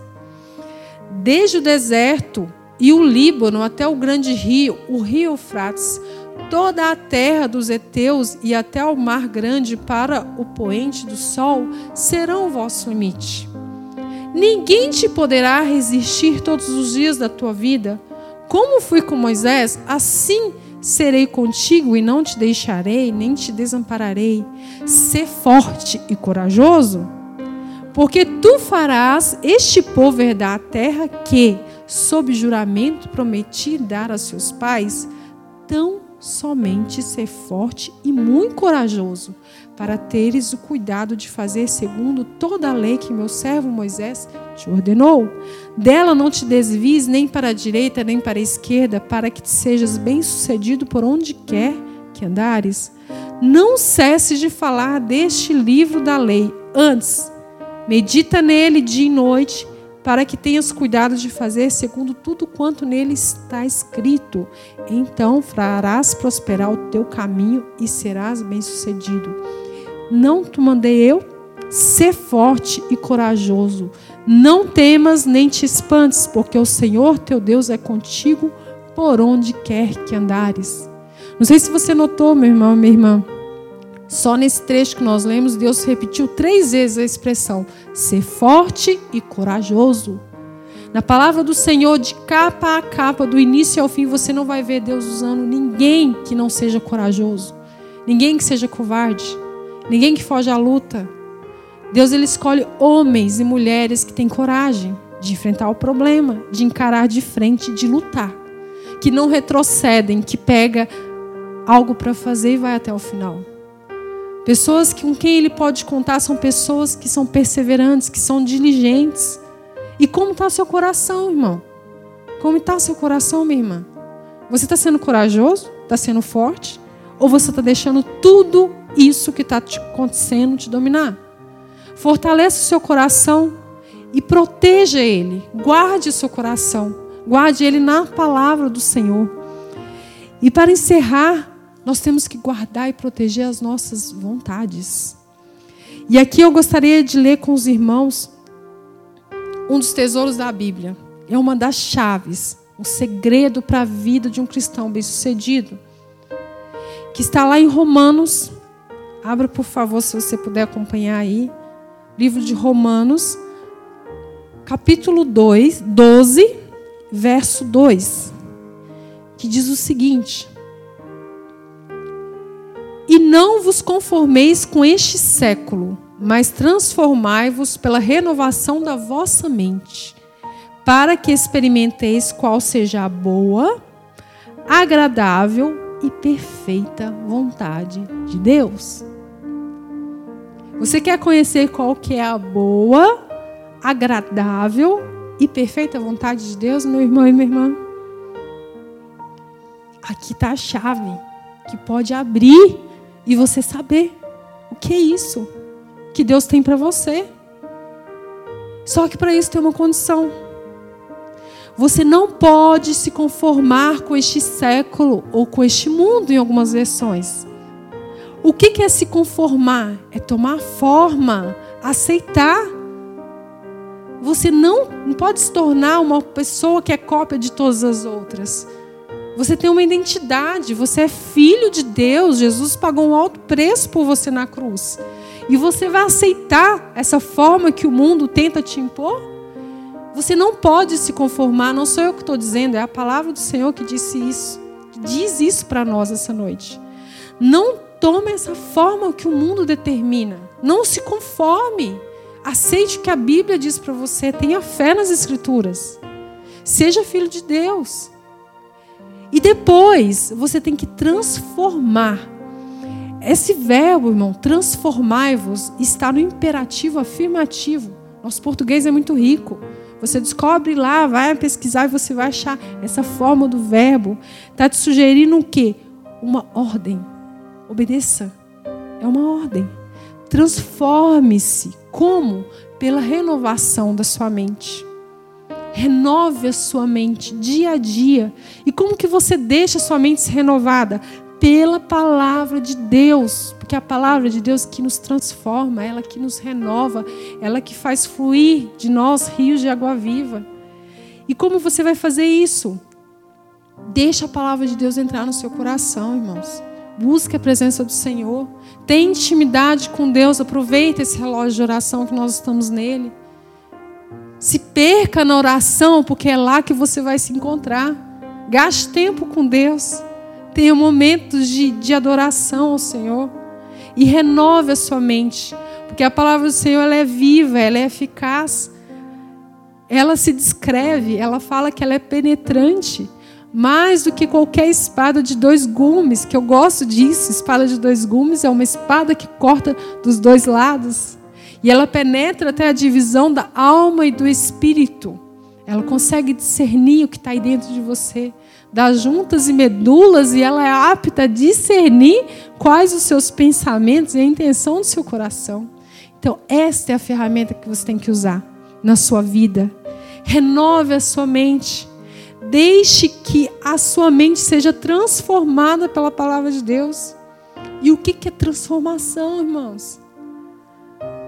Desde o deserto e o Líbano até o grande rio, o rio Eufrates, toda a terra dos heteus e até o mar grande para o poente do sol serão o vosso limite. Ninguém te poderá resistir todos os dias da tua vida. Como fui com Moisés, assim serei contigo e não te deixarei, nem te desampararei. Sê forte e corajoso, porque tu farás este povo herdar a terra que, sob juramento, prometi dar a seus pais. Tão somente ser forte e muito corajoso, para teres o cuidado de fazer segundo toda a lei que meu servo Moisés te ordenou. Dela não te desvies nem para a direita nem para a esquerda, para que sejas bem-sucedido por onde quer que andares. Não cesses de falar deste livro da lei, antes medita nele dia e noite, para que tenhas cuidado de fazer segundo tudo quanto nele está escrito. Então farás prosperar o teu caminho e serás bem-sucedido. Não te mandei eu? Ser forte e corajoso. Não temas nem te espantes, porque o Senhor teu Deus é contigo por onde quer que andares. Não sei se você notou, meu irmão, minha irmã. Só nesse trecho que nós lemos, Deus repetiu três vezes a expressão ser forte e corajoso. Na palavra do Senhor, de capa a capa, do início ao fim, você não vai ver Deus usando ninguém que não seja corajoso, ninguém que seja covarde, ninguém que foge à luta. Deus ele escolhe homens e mulheres que têm coragem de enfrentar o problema, de encarar de frente, de lutar, que não retrocedem, que pega algo para fazer e vai até o final. Pessoas com quem ele pode contar são pessoas que são perseverantes, que são diligentes. E como está seu coração, irmão? Como está seu coração, minha irmã? Você está sendo corajoso? Está sendo forte? Ou você está deixando tudo isso que está acontecendo te dominar? Fortaleça o seu coração e proteja ele. Guarde o seu coração. Guarde ele na palavra do Senhor. E para encerrar, nós temos que guardar e proteger as nossas vontades. E aqui eu gostaria de ler com os irmãos um dos tesouros da Bíblia. É uma das chaves, um segredo para a vida de um cristão bem-sucedido. Que está lá em Romanos. Abra, por favor, se você puder acompanhar aí. Livro de Romanos, capítulo 2, 12, verso 2. Que diz o seguinte: e não vos conformeis com este século, mas transformai-vos pela renovação da vossa mente, para que experimenteis qual seja a boa, agradável e perfeita vontade de Deus. Você quer conhecer qual que é a boa, agradável e perfeita vontade de Deus, meu irmão e minha irmã? Aqui está a chave que pode abrir e você saber o que é isso que Deus tem para você. Só que para isso tem uma condição. Você não pode se conformar com este século ou com este mundo, em algumas versões. O que é se conformar? É tomar forma, aceitar. Você não, pode se tornar uma pessoa que é cópia de todas as outras. Você tem uma identidade, você é filho de Deus. Jesus pagou um alto preço por você na cruz. E você vai aceitar essa forma que o mundo tenta te impor? Você não pode se conformar, não sou eu que estou dizendo, é a palavra do Senhor que disse isso. diz isso para nós essa noite. Não tome essa forma que o mundo determina. Não se conforme. Aceite o que a Bíblia diz para você. Tenha fé nas Escrituras. Seja filho de Deus. E depois você tem que transformar. Esse verbo, irmão, transformai-vos, está no imperativo afirmativo. Nosso português é muito rico. Você descobre lá, vai pesquisar e você vai achar essa forma do verbo. Está te sugerindo o quê? Uma ordem. Obedeça. É uma ordem. Transforme-se. Como? Pela renovação da sua mente. Renove a sua mente dia a dia. E como que você deixa a sua mente se renovada? Pela palavra de Deus. Porque é a palavra de Deus que nos transforma, ela que nos renova, ela que faz fluir de nós rios de água viva. E como você vai fazer isso? Deixa a palavra de Deus entrar no seu coração, irmãos. Busque a presença do Senhor. Tenha intimidade com Deus. Aproveita esse relógio de oração que nós estamos nele. Se perca na oração, porque é lá que você vai se encontrar. Gaste tempo com Deus. Tenha momentos de, de adoração ao Senhor. E renove a sua mente. Porque a palavra do Senhor ela é viva, ela é eficaz. Ela se descreve, ela fala que ela é penetrante mais do que qualquer espada de dois gumes, que eu gosto disso. Espada de dois gumes é uma espada que corta dos dois lados. E ela penetra até a divisão da alma e do espírito. Ela consegue discernir o que está aí dentro de você, das juntas e medulas, e ela é apta a discernir quais os seus pensamentos e a intenção do seu coração. Então, esta é a ferramenta que você tem que usar na sua vida. Renove a sua mente. Deixe que a sua mente seja transformada pela palavra de Deus. E o que é transformação, irmãos?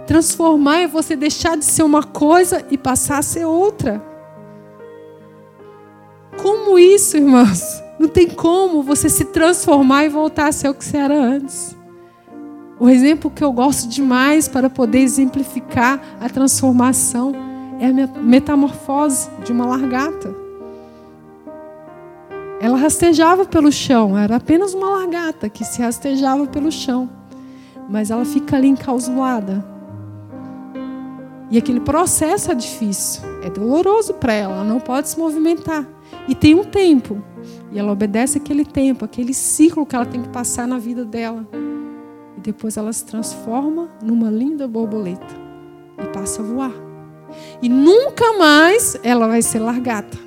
Transformar é você deixar de ser uma coisa e passar a ser outra. Como isso, irmãos? Não tem como você se transformar e voltar a ser o que você era antes. O exemplo que eu gosto demais para poder exemplificar a transformação é a metamorfose de uma largata. Ela rastejava pelo chão, era apenas uma largata que se rastejava pelo chão. Mas ela fica ali encausulada. E aquele processo é difícil, é doloroso para ela, ela não pode se movimentar. E tem um tempo. E ela obedece aquele tempo, aquele ciclo que ela tem que passar na vida dela. E depois ela se transforma numa linda borboleta e passa a voar. E nunca mais ela vai ser largata.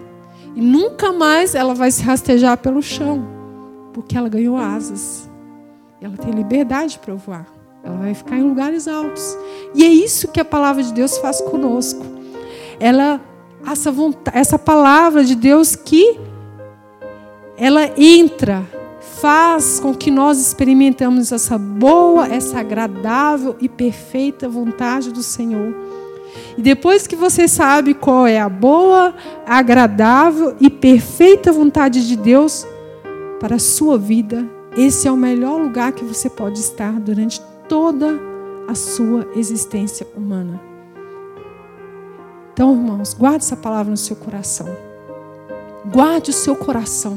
E nunca mais ela vai se rastejar pelo chão, porque ela ganhou asas. Ela tem liberdade para voar. Ela vai ficar em lugares altos. E é isso que a palavra de Deus faz conosco. Ela essa vontade, essa palavra de Deus que ela entra, faz com que nós experimentamos essa boa, essa agradável e perfeita vontade do Senhor. E depois que você sabe qual é a boa, agradável e perfeita vontade de Deus para a sua vida, esse é o melhor lugar que você pode estar durante toda a sua existência humana. Então, irmãos, guarde essa palavra no seu coração. Guarde o seu coração.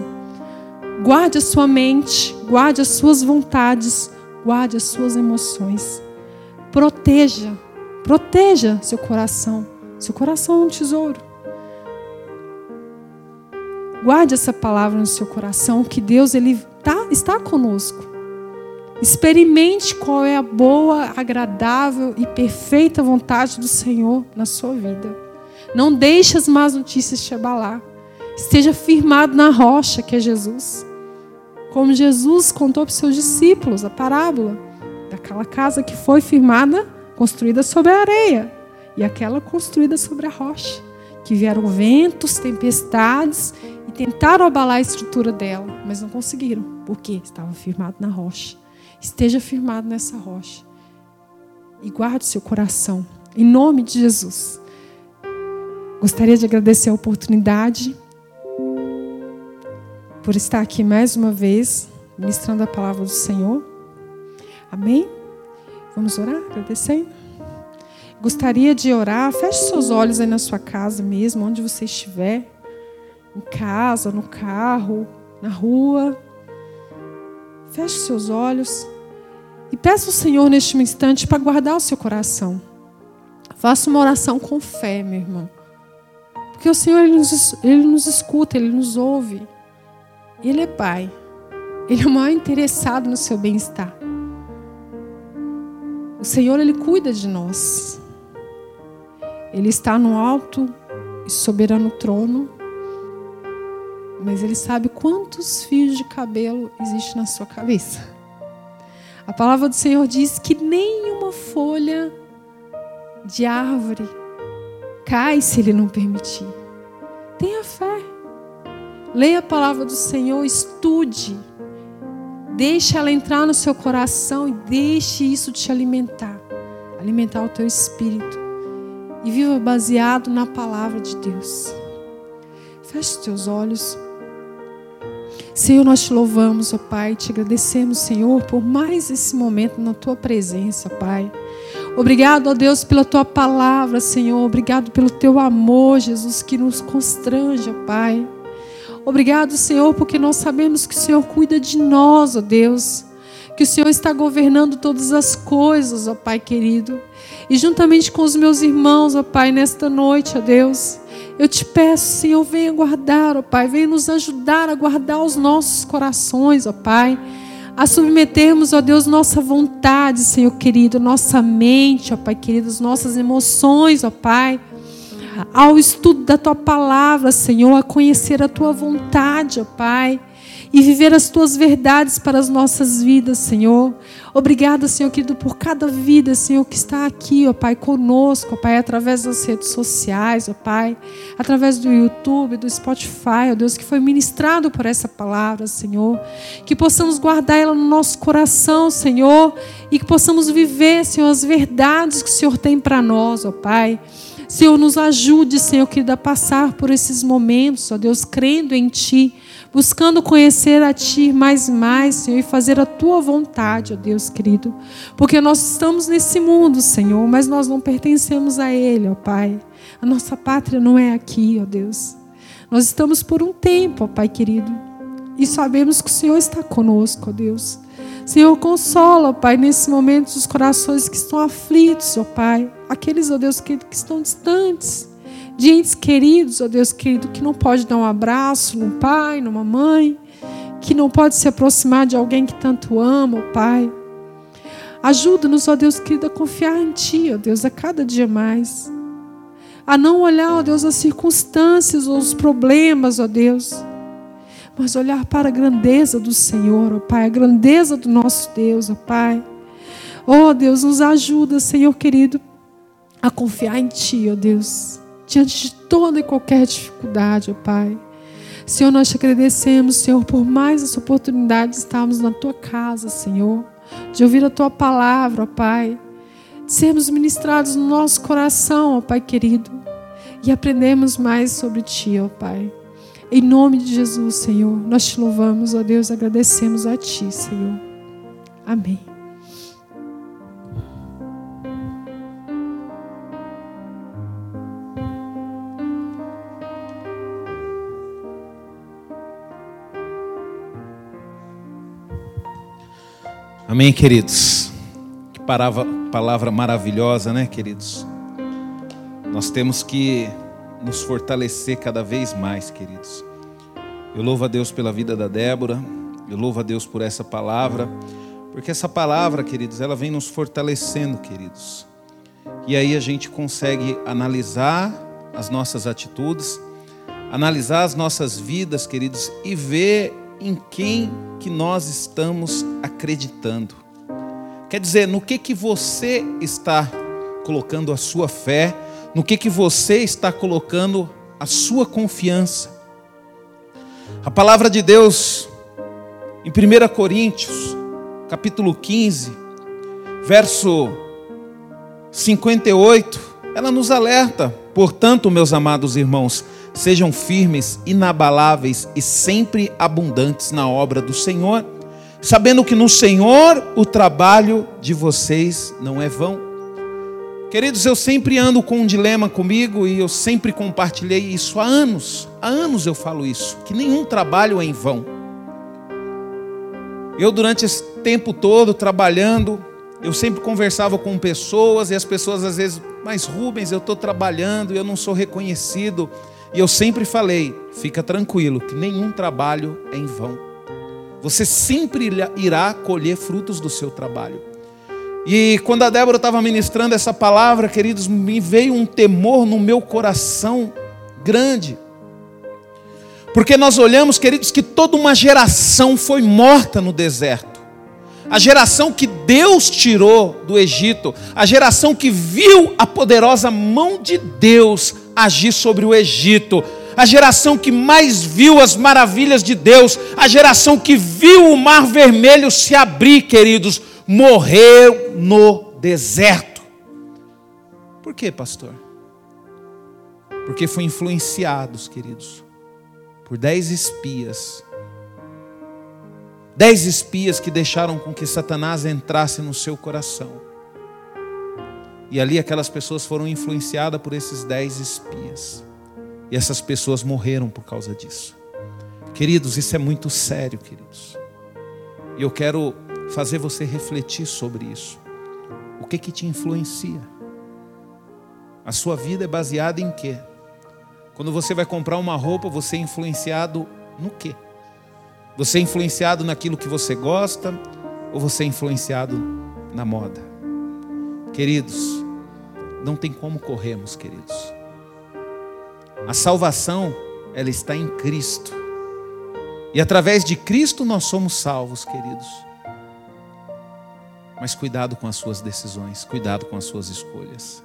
Guarde a sua mente, guarde as suas vontades, guarde as suas emoções. Proteja Proteja seu coração. Seu coração é um tesouro. Guarde essa palavra no seu coração, que Deus ele tá, está conosco. Experimente qual é a boa, agradável e perfeita vontade do Senhor na sua vida. Não deixe as más notícias te abalar. Esteja firmado na rocha que é Jesus. Como Jesus contou para os seus discípulos a parábola daquela casa que foi firmada construída sobre a areia e aquela construída sobre a rocha. Que vieram ventos, tempestades e tentaram abalar a estrutura dela, mas não conseguiram, porque estava firmado na rocha. Esteja firmado nessa rocha e guarde seu coração, em nome de Jesus. Gostaria de agradecer a oportunidade por estar aqui mais uma vez, ministrando a palavra do Senhor. Amém? Vamos orar agradecendo? Gostaria de orar. Feche seus olhos aí na sua casa mesmo, onde você estiver. Em casa, no carro, na rua. Feche seus olhos e peça ao Senhor neste instante para guardar o seu coração. Faça uma oração com fé, meu irmão. Porque o Senhor ele nos, ele nos escuta, Ele nos ouve. Ele é Pai. Ele é o maior interessado no seu bem-estar. O Senhor, Ele cuida de nós. Ele está no alto e soberano trono. Mas Ele sabe quantos fios de cabelo existe na sua cabeça. A palavra do Senhor diz que nenhuma folha de árvore cai se Ele não permitir. Tenha fé. Leia a palavra do Senhor, estude. Deixe ela entrar no seu coração e deixe isso te alimentar alimentar o teu espírito. E viva baseado na palavra de Deus. Feche os teus olhos. Senhor, nós te louvamos, ó Pai, te agradecemos, Senhor, por mais esse momento na tua presença, Pai. Obrigado, ó Deus, pela tua palavra, Senhor. Obrigado pelo teu amor, Jesus, que nos constrange, ó Pai. Obrigado, Senhor, porque nós sabemos que o Senhor cuida de nós, ó Deus. Que o Senhor está governando todas as coisas, ó Pai querido. E juntamente com os meus irmãos, ó Pai, nesta noite, ó Deus, eu te peço, Senhor, venha guardar, ó Pai, venha nos ajudar a guardar os nossos corações, ó Pai. A submetermos, ó Deus, nossa vontade, Senhor querido, nossa mente, ó Pai querido, as nossas emoções, ó Pai ao estudo da tua palavra, Senhor, a conhecer a tua vontade, ó Pai e viver as tuas verdades para as nossas vidas, Senhor. Obrigada, Senhor querido, por cada vida, Senhor, que está aqui, ó Pai, conosco, ó Pai, através das redes sociais, ó Pai, através do YouTube, do Spotify, ó Deus, que foi ministrado por essa palavra, Senhor. Que possamos guardar ela no nosso coração, Senhor, e que possamos viver, Senhor, as verdades que o Senhor tem para nós, ó Pai. Senhor, nos ajude, Senhor, querido, a passar por esses momentos, ó Deus, crendo em Ti, buscando conhecer a Ti mais e mais, Senhor, e fazer a Tua vontade, ó Deus querido. Porque nós estamos nesse mundo, Senhor, mas nós não pertencemos a Ele, ó Pai. A nossa pátria não é aqui, ó Deus. Nós estamos por um tempo, ó Pai querido, e sabemos que o Senhor está conosco, ó Deus. Senhor, consola, Pai, nesse momento os corações que estão aflitos, ó Pai. Aqueles, ó Deus querido, que estão distantes. De entes queridos, ó Deus querido, que não pode dar um abraço num pai, numa mãe. Que não pode se aproximar de alguém que tanto ama, ó Pai. Ajuda-nos, ó Deus querido, a confiar em Ti, ó Deus, a cada dia mais. A não olhar, ó Deus, as circunstâncias ou os problemas, ó Deus mas olhar para a grandeza do Senhor, ó Pai, a grandeza do nosso Deus, ó Pai. Oh Deus, nos ajuda, Senhor querido, a confiar em Ti, ó Deus, diante de toda e qualquer dificuldade, ó Pai. Senhor, nós te agradecemos, Senhor, por mais essa oportunidade de estarmos na Tua casa, Senhor, de ouvir a Tua palavra, ó Pai, de sermos ministrados no nosso coração, ó Pai querido, e aprendemos mais sobre Ti, ó Pai. Em nome de Jesus, Senhor, nós te louvamos, ó Deus, agradecemos a Ti, Senhor. Amém. Amém, queridos. Que palavra, palavra maravilhosa, né, queridos? Nós temos que nos fortalecer cada vez mais, queridos. Eu louvo a Deus pela vida da Débora, eu louvo a Deus por essa palavra, porque essa palavra, queridos, ela vem nos fortalecendo, queridos. E aí a gente consegue analisar as nossas atitudes, analisar as nossas vidas, queridos, e ver em quem que nós estamos acreditando. Quer dizer, no que que você está colocando a sua fé, no que, que você está colocando a sua confiança. A palavra de Deus, em 1 Coríntios, capítulo 15, verso 58, ela nos alerta, portanto, meus amados irmãos, sejam firmes, inabaláveis e sempre abundantes na obra do Senhor, sabendo que no Senhor o trabalho de vocês não é vão. Queridos, eu sempre ando com um dilema comigo e eu sempre compartilhei isso há anos. Há anos eu falo isso, que nenhum trabalho é em vão. Eu, durante esse tempo todo trabalhando, eu sempre conversava com pessoas e as pessoas às vezes, mas Rubens, eu estou trabalhando e eu não sou reconhecido. E eu sempre falei: fica tranquilo, que nenhum trabalho é em vão. Você sempre irá colher frutos do seu trabalho. E quando a Débora estava ministrando essa palavra, queridos, me veio um temor no meu coração grande. Porque nós olhamos, queridos, que toda uma geração foi morta no deserto. A geração que Deus tirou do Egito, a geração que viu a poderosa mão de Deus agir sobre o Egito, a geração que mais viu as maravilhas de Deus, a geração que viu o mar vermelho se abrir, queridos, morreu no deserto. Por quê, pastor? Porque foi influenciados, queridos, por dez espias. Dez espias que deixaram com que Satanás entrasse no seu coração. E ali aquelas pessoas foram influenciadas por esses dez espias. E essas pessoas morreram por causa disso. Queridos, isso é muito sério, queridos. E eu quero fazer você refletir sobre isso. O que que te influencia? A sua vida é baseada em quê? Quando você vai comprar uma roupa, você é influenciado no quê? Você é influenciado naquilo que você gosta ou você é influenciado na moda? Queridos, não tem como corrermos, queridos. A salvação, ela está em Cristo. E através de Cristo nós somos salvos, queridos. Mas cuidado com as suas decisões, cuidado com as suas escolhas.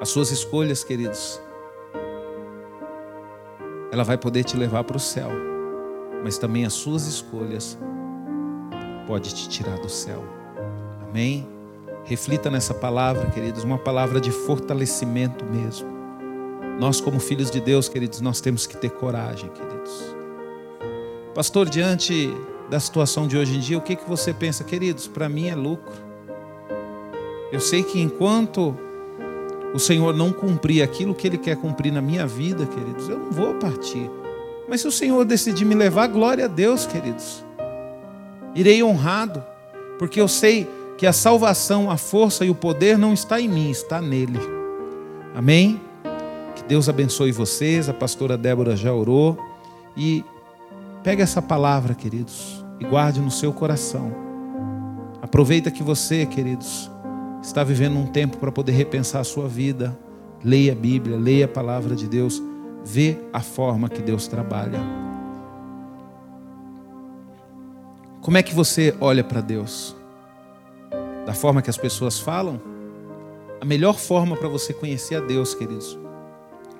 As suas escolhas, queridos, ela vai poder te levar para o céu, mas também as suas escolhas pode te tirar do céu. Amém? Reflita nessa palavra, queridos, uma palavra de fortalecimento mesmo. Nós, como filhos de Deus, queridos, nós temos que ter coragem, queridos. Pastor, diante da situação de hoje em dia, o que, que você pensa, queridos? Para mim é lucro. Eu sei que enquanto o Senhor não cumprir aquilo que Ele quer cumprir na minha vida, queridos, eu não vou partir. Mas se o Senhor decidir me levar, glória a Deus, queridos. Irei honrado, porque eu sei que a salvação, a força e o poder não está em mim, está nele. Amém? Que Deus abençoe vocês. A pastora Débora já orou. E pegue essa palavra, queridos, e guarde no seu coração. Aproveita que você, queridos, está vivendo um tempo para poder repensar a sua vida. Leia a Bíblia, leia a palavra de Deus, vê a forma que Deus trabalha. Como é que você olha para Deus? Da forma que as pessoas falam? A melhor forma para você conhecer a Deus, queridos,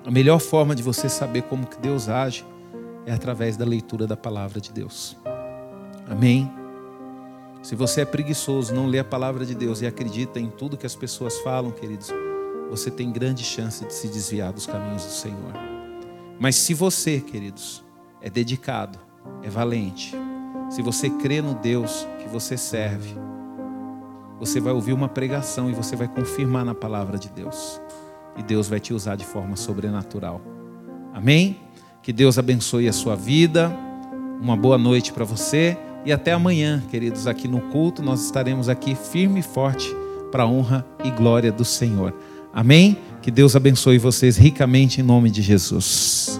a melhor forma de você saber como que Deus age é através da leitura da palavra de Deus. Amém? Se você é preguiçoso, não lê a palavra de Deus e acredita em tudo que as pessoas falam, queridos, você tem grande chance de se desviar dos caminhos do Senhor. Mas se você, queridos, é dedicado, é valente, se você crê no Deus que você serve, você vai ouvir uma pregação e você vai confirmar na palavra de Deus. E Deus vai te usar de forma sobrenatural. Amém? Que Deus abençoe a sua vida. Uma boa noite para você. E até amanhã, queridos, aqui no culto, nós estaremos aqui firme e forte para a honra e glória do Senhor. Amém? Que Deus abençoe vocês ricamente em nome de Jesus.